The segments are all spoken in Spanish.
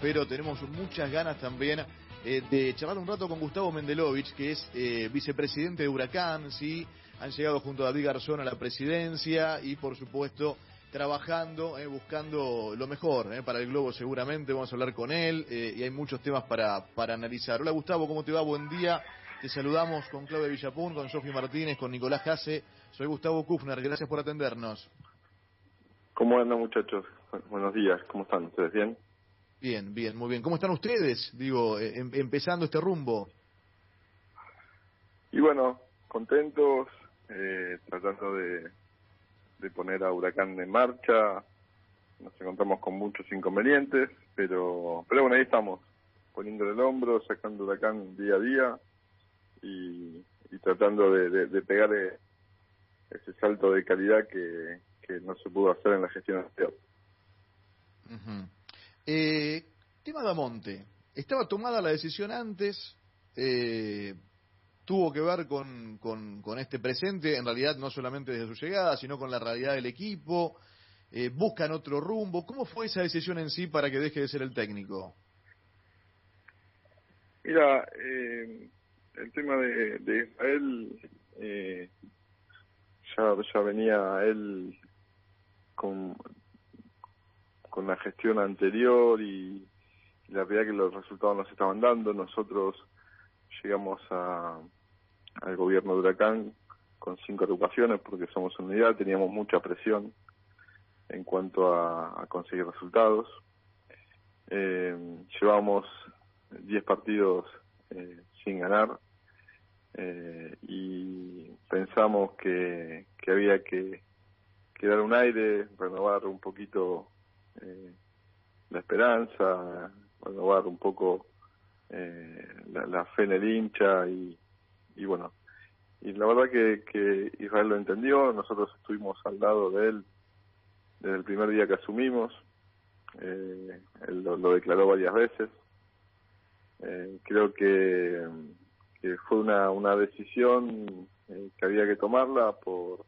pero tenemos muchas ganas también eh, de charlar un rato con Gustavo Mendelovich, que es eh, vicepresidente de Huracán, ¿sí? Han llegado junto a David Garzón a la presidencia y, por supuesto, trabajando, eh, buscando lo mejor eh, para el Globo seguramente. Vamos a hablar con él eh, y hay muchos temas para, para analizar. Hola Gustavo, ¿cómo te va? Buen día. Te saludamos con Claudia Villapun, con Sofía Martínez, con Nicolás Jase. Soy Gustavo Kufner, gracias por atendernos. ¿Cómo andan muchachos? Buenos días, ¿cómo están? ¿Ustedes bien? Bien, bien, muy bien. ¿Cómo están ustedes? Digo, em empezando este rumbo. Y bueno, contentos, eh, tratando de, de poner a Huracán en marcha. Nos encontramos con muchos inconvenientes, pero, pero bueno, ahí estamos, poniéndole el hombro, sacando Huracán día a día y, y tratando de, de, de pegar ese salto de calidad que, que no se pudo hacer en la gestión anterior. Uh -huh. Eh, tema Damonte. Estaba tomada la decisión antes, eh, tuvo que ver con, con, este presente, en realidad no solamente desde su llegada, sino con la realidad del equipo. Eh, buscan otro rumbo. ¿Cómo fue esa decisión en sí para que deje de ser el técnico? Mira, eh, el tema de, de Israel, eh, ya, ya venía él con, con la gestión anterior y, la verdad que los resultados nos estaban dando. Nosotros llegamos a, al gobierno de Huracán con cinco agrupaciones porque somos unidad, teníamos mucha presión en cuanto a, a conseguir resultados. Eh, llevamos 10 partidos eh, sin ganar eh, y pensamos que, que había que, que dar un aire, renovar un poquito eh, la esperanza, renovar un poco eh, la, fe en el hincha y, bueno, y la verdad que, que Israel lo entendió, nosotros estuvimos al lado de él desde el primer día que asumimos, eh, él lo, declaró varias veces, eh, creo que, que, fue una, una decisión eh, que había que tomarla por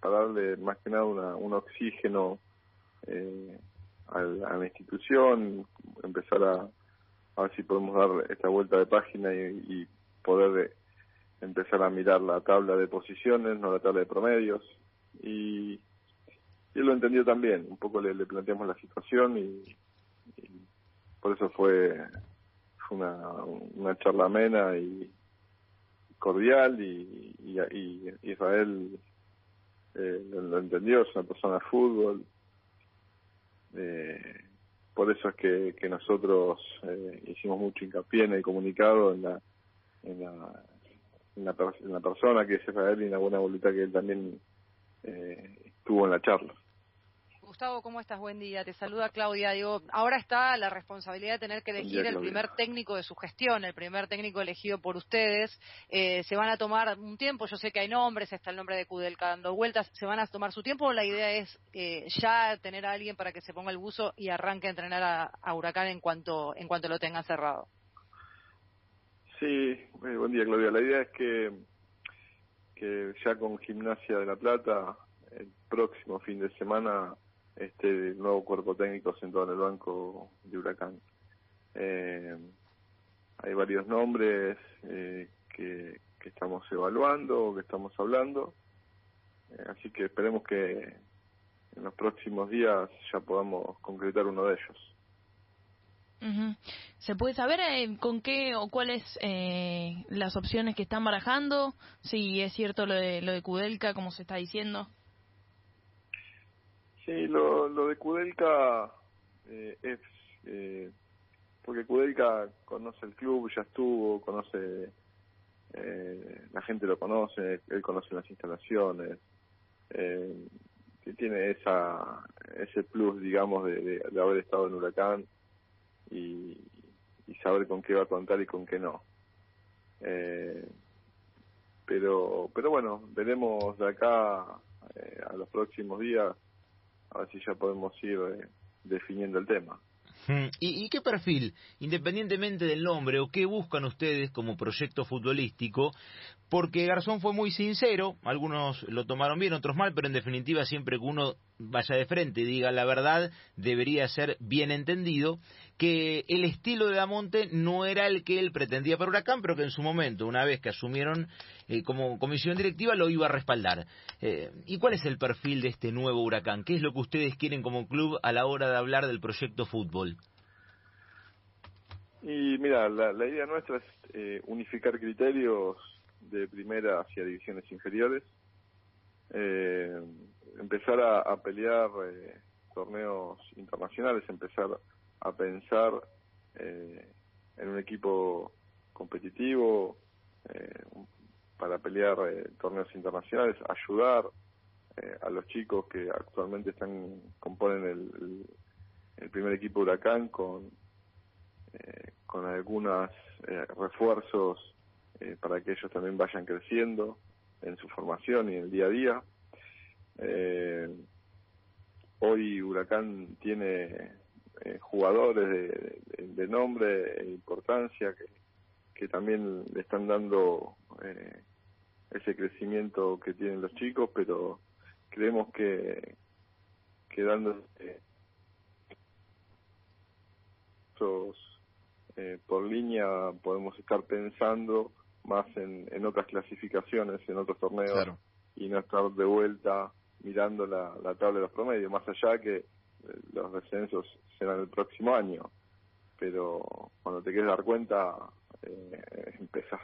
para darle más que nada una, un oxígeno eh, a, la, a la institución, empezar a, a ver si podemos dar esta vuelta de página y, poder empezar a mirar la tabla de posiciones, no la tabla de promedios. Y, y él lo entendió también, un poco le, planteamos la situación y, por eso fue, fue una, una charla amena y cordial y, y, y Israel eh, lo, entendió, es una persona de fútbol. Eh, por eso es que, que nosotros eh, hicimos mucho hincapié en el comunicado, en la, en la, en la, en la persona que es Israel y en la buena voluntad que él también eh, tuvo en la charla. Gustavo, ¿cómo estás? Buen día. Te saluda Claudia. Digo, ahora está la responsabilidad de tener que elegir día, el primer técnico de su gestión, el primer técnico elegido por ustedes. Eh, se van a tomar un tiempo, yo sé que hay nombres, está el nombre de Kudelka dando vueltas, ¿se van a tomar su tiempo o la idea es eh, ya tener a alguien para que se ponga el buzo y arranque a entrenar a, a Huracán en cuanto, en cuanto lo tengan cerrado? Sí, eh, buen día Claudia. La idea es que, que ya con Gimnasia de la Plata, el próximo fin de semana, este nuevo cuerpo técnico sentado en el banco de Huracán. Eh, hay varios nombres eh, que, que, estamos evaluando, que estamos hablando, eh, así que esperemos que en los próximos días ya podamos concretar uno de ellos. ¿Se puede saber eh, con qué o cuáles eh, las opciones que están barajando? Si es cierto lo de lo de Kudelka, como se está diciendo. Sí, lo, lo de Kudelka eh, es eh, porque Kudelka conoce el club, ya estuvo, conoce, eh, la gente lo conoce, él conoce las instalaciones, eh, tiene esa ese plus, digamos, de, haber estado en Huracán y, y saber con qué va a contar y con qué no. Eh, pero, pero bueno, veremos de acá eh, a los próximos días a ver ya podemos ir eh, definiendo el tema. ¿Y, ¿Y, qué perfil, independientemente del nombre, o qué buscan ustedes como proyecto futbolístico? Porque Garzón fue muy sincero, algunos lo tomaron bien, otros mal, pero en definitiva siempre que uno vaya de frente y diga la verdad, debería ser bien entendido que el estilo de Damonte no era el que él pretendía para Huracán, pero que en su momento, una vez que asumieron eh, como comisión directiva, lo iba a respaldar. Eh, ¿Y cuál es el perfil de este nuevo Huracán? ¿Qué es lo que ustedes quieren como club a la hora de hablar del proyecto fútbol? Y mira, la, idea nuestra es eh, unificar criterios de primera hacia divisiones inferiores, empezar a, pelear torneos internacionales, empezar a pensar eh, en un equipo competitivo eh, para pelear eh, torneos internacionales, ayudar a los chicos que actualmente están componen el, el, primer equipo Huracán con con algunos refuerzos para que ellos también vayan creciendo en su formación y en el día a día. hoy Huracán tiene eh, jugadores de, nombre e importancia que, que también le están dando eh, ese crecimiento que tienen los chicos, pero creemos que, quedando eh, por línea podemos estar pensando más en, en otras clasificaciones, en otros torneos y no estar de vuelta mirando la, la tabla de los promedios, más allá que los descensos serán el próximo año, pero cuando te quieres dar cuenta, eh, empezás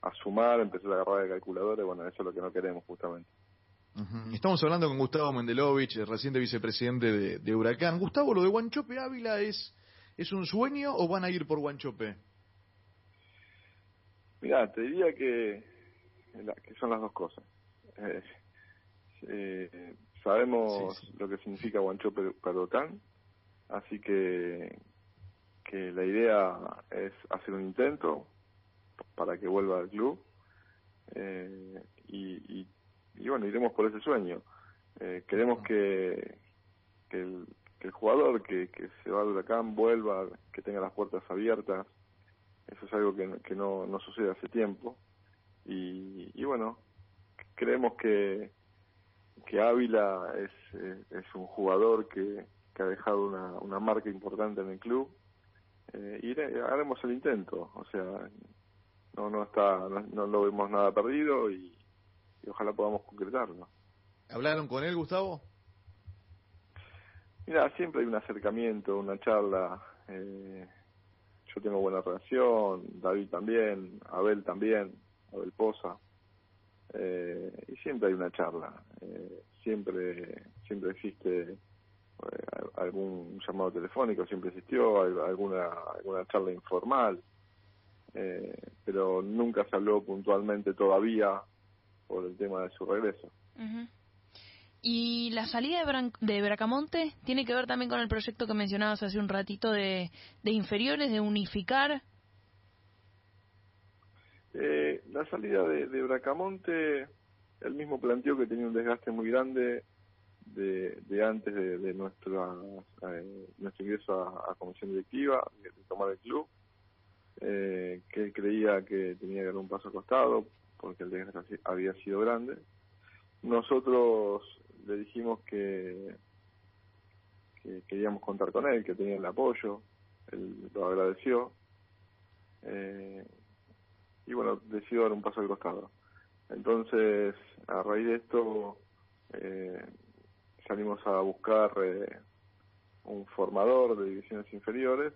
a, sumar, empezás a agarrar el calculador y bueno, eso es lo que no queremos justamente. Estamos hablando con Gustavo Mendelovich, reciente vicepresidente de, Huracán. Gustavo, ¿lo de Guanchope Ávila es, es un sueño o van a ir por Guanchope? Mira, te diría que, que son las dos cosas. Eh, eh, Sabemos lo que significa Guanchope para así que, que la idea es hacer un intento para que vuelva al club eh, y, y, bueno, iremos por ese sueño. Eh, queremos que, que, el, que el jugador que, que se va al huracán vuelva, que tenga las puertas abiertas. Eso es algo que, que no, no sucede hace tiempo. Y, y bueno, creemos que, que Ávila es, eh, es un jugador que, que ha dejado una, una marca importante en el club. Eh, y haremos el intento o sea no no está no, lo vemos nada perdido y, ojalá podamos concretarlo. Hablaron con él Gustavo mira siempre hay un acercamiento una charla eh, yo tengo buena relación David también Abel también Abel Poza eh, y siempre hay una charla, eh, siempre siempre existe eh, algún llamado telefónico, siempre existió alguna alguna charla informal, pero nunca se habló puntualmente todavía por el tema de su regreso. Y la salida de, de, Bracamonte tiene que ver también con el proyecto que mencionabas hace un ratito de, de inferiores, de unificar eh, la salida de, Bracamonte, el mismo planteó que tenía un desgaste muy grande de, antes de, de nuestra, eh, nuestro ingreso a, comisión directiva, de, tomar el club, eh, que él creía que tenía que dar un paso acostado porque el desgaste había sido grande. Nosotros le dijimos que, que queríamos contar con él, que tenía el apoyo, él lo agradeció. Eh, y bueno, decidió dar un paso al costado. Entonces, a raíz de esto, eh, salimos a buscar eh, un formador de divisiones inferiores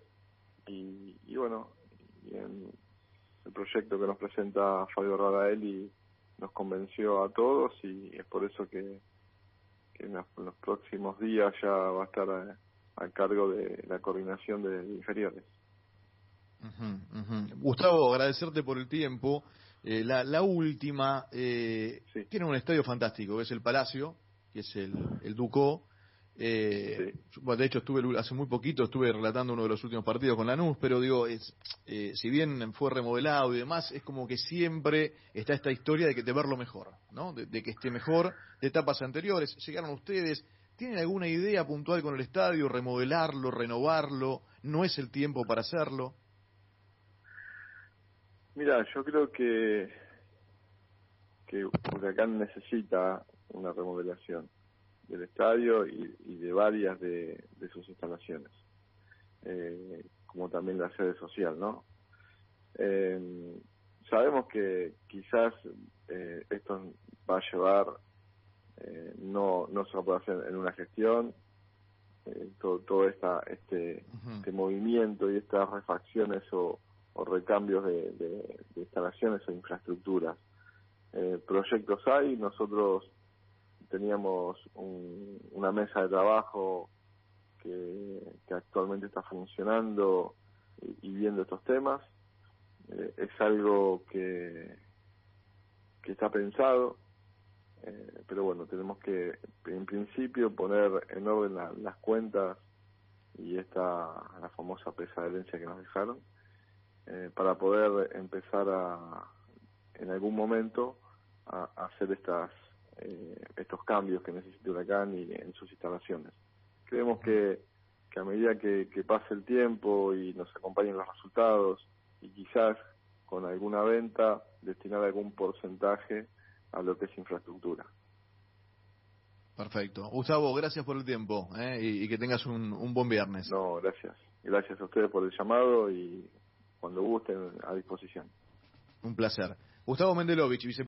y, y bueno, y el proyecto que nos presenta Fabio Radaeli nos convenció a todos y es por eso que, en, los, próximos días ya va a estar a, a cargo de la coordinación de inferiores. Gustavo, agradecerte por el tiempo. Eh, la, la, última, eh, tiene un estadio fantástico, es el Palacio, que es el, el Ducó. Eh, de hecho, estuve hace muy poquito, estuve relatando uno de los últimos partidos con Lanús, pero digo, es, eh, si bien fue remodelado y demás, es como que siempre está esta historia de que te verlo mejor, ¿no? De, de que esté mejor de etapas anteriores. Llegaron ustedes, ¿tienen alguna idea puntual con el estadio? ¿Remodelarlo, renovarlo? ¿No es el tiempo para hacerlo? Mira, yo creo que que Huracán necesita una remodelación. Del estadio y, de varias de, sus instalaciones, eh, como también la sede social, ¿no? Eh, sabemos que quizás eh, esto va a llevar, no, no se va a poder hacer en una gestión, todo, todo esta, este, este movimiento y estas refacciones o, recambios de, instalaciones o infraestructuras. proyectos hay, nosotros teníamos una mesa de trabajo que, actualmente está funcionando y, viendo estos temas. Eh, es algo que, que está pensado, eh, pero bueno, tenemos que en principio poner en orden las cuentas y esta la famosa pesa de herencia que nos dejaron eh, para poder empezar a en algún momento a hacer estas eh, estos cambios que necesita Huracán y en sus instalaciones. Creemos que, que a medida que, pase el tiempo y nos acompañen los resultados y quizás con alguna venta destinar algún porcentaje a lo que es infraestructura. Perfecto. Gustavo, gracias por el tiempo ¿eh? y, que tengas un, un buen viernes. No, gracias. Gracias a ustedes por el llamado y cuando gusten a disposición. Un placer. Gustavo Mendelovich,